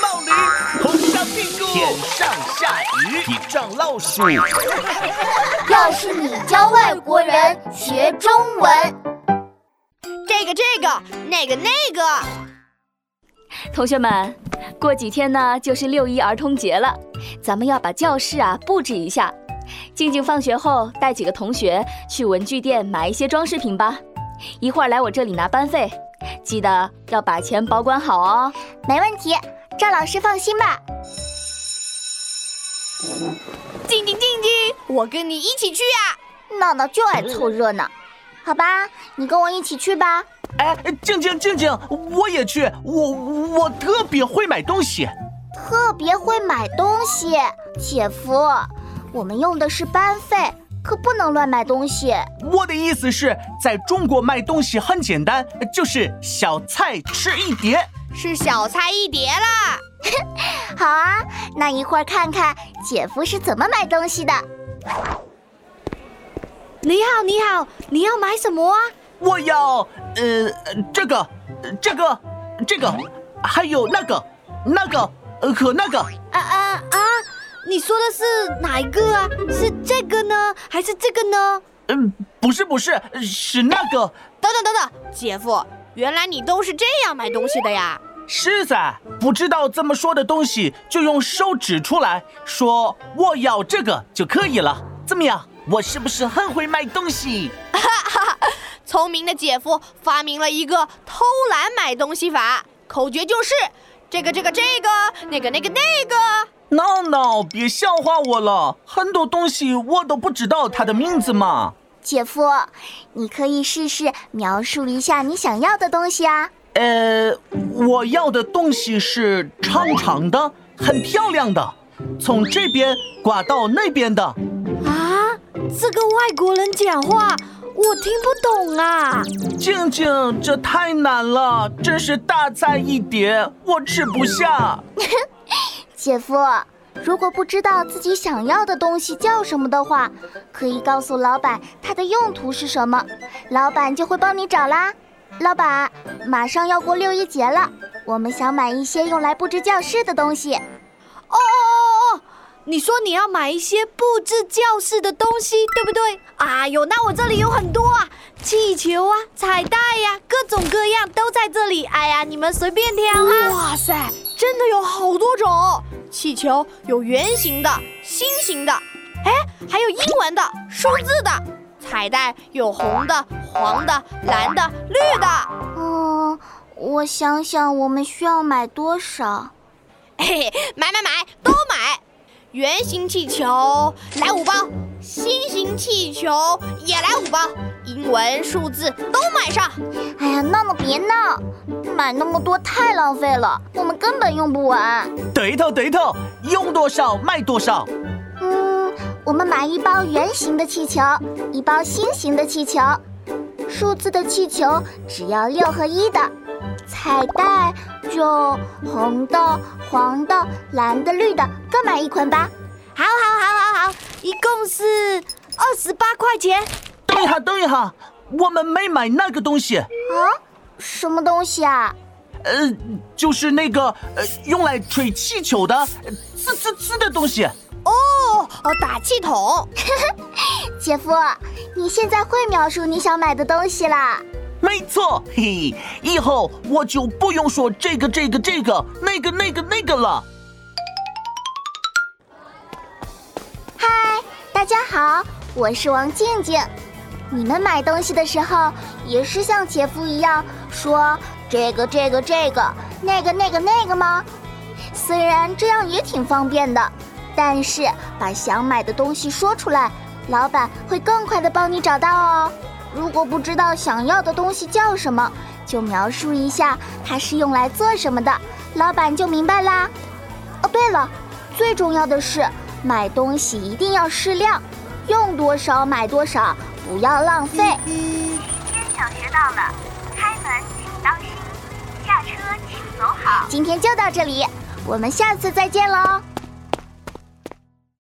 冒驴，头上屁股，天上下雨，地上老鼠。要是你教外国人学中文，这个这个，那个那个。同学们，过几天呢就是六一儿童节了，咱们要把教室啊布置一下。静静放学后带几个同学去文具店买一些装饰品吧，一会儿来我这里拿班费，记得要把钱保管好哦。没问题，赵老师放心吧。静静静静，我跟你一起去呀！闹闹就爱凑热闹，好吧，你跟我一起去吧。哎，静静静静，我也去，我我特别会买东西，特别会买东西，姐夫。我们用的是班费，可不能乱买东西。我的意思是，在中国卖东西很简单，就是小菜吃一碟，是小菜一碟啦。好啊，那一会儿看看姐夫是怎么买东西的。你好，你好，你要买什么啊？我要，呃，这个，这个，这个，还有那个，那个，和那个。啊啊啊！你说的是哪一个啊？是这个呢，还是这个呢？嗯，不是，不是，是那个。等等等等，姐夫，原来你都是这样买东西的呀？是噻，不知道怎么说的东西就用手指出来说我要这个就可以了。怎么样？我是不是很会买东西？哈哈，聪明的姐夫发明了一个偷懒买东西法，口诀就是这个这个这个，那个那个那个。闹闹，别笑话我了，很多东西我都不知道它的名字嘛。姐夫，你可以试试描述一下你想要的东西啊。呃，我要的东西是长长的，很漂亮的，从这边挂到那边的。啊，这个外国人讲话我听不懂啊。静静，这太难了，真是大菜一碟，我吃不下。姐夫，如果不知道自己想要的东西叫什么的话，可以告诉老板它的用途是什么，老板就会帮你找啦。老板，马上要过六一节了，我们想买一些用来布置教室的东西。哦哦哦哦，你说你要买一些布置教室的东西，对不对？哎呦，那我这里有很多啊，气球啊，彩带呀，各种各样都在这里。哎呀，你们随便挑哈。哇塞，真的有好多种。气球有圆形的、心形的，哎，还有英文的、数字的。彩带有红的、黄的、蓝的、绿的。嗯，我想想，我们需要买多少？嘿嘿，买买买，都买！圆形气球来五包，心形气球也来五包，英文、数字都买上。哎呀，闹闹别闹！买那么多太浪费了，我们根本用不完。对头对头，用多少卖多少。嗯，我们买一包圆形的气球，一包心形的气球，数字的气球只要六和一的，彩带就红的、黄的、蓝的、绿的各买一捆吧。好，好，好，好，好，一共是二十八块钱。等一下，等一下，我们没买那个东西。啊？什么东西啊？呃，就是那个呃，用来吹气球的滋滋滋的东西。哦，哦，打气筒。姐夫，你现在会描述你想买的东西啦？没错，嘿嘿，以后我就不用说这个这个这个那个那个那个了。嗨，大家好，我是王静静。你们买东西的时候也是像姐夫一样说这个这个这个那个那个那个吗？虽然这样也挺方便的，但是把想买的东西说出来，老板会更快的帮你找到哦。如果不知道想要的东西叫什么，就描述一下它是用来做什么的，老板就明白啦。哦，对了，最重要的是买东西一定要适量，用多少买多少。不要浪费。今天小学到了，开门请当心，下车请走好。今天就到这里，我们下次再见喽。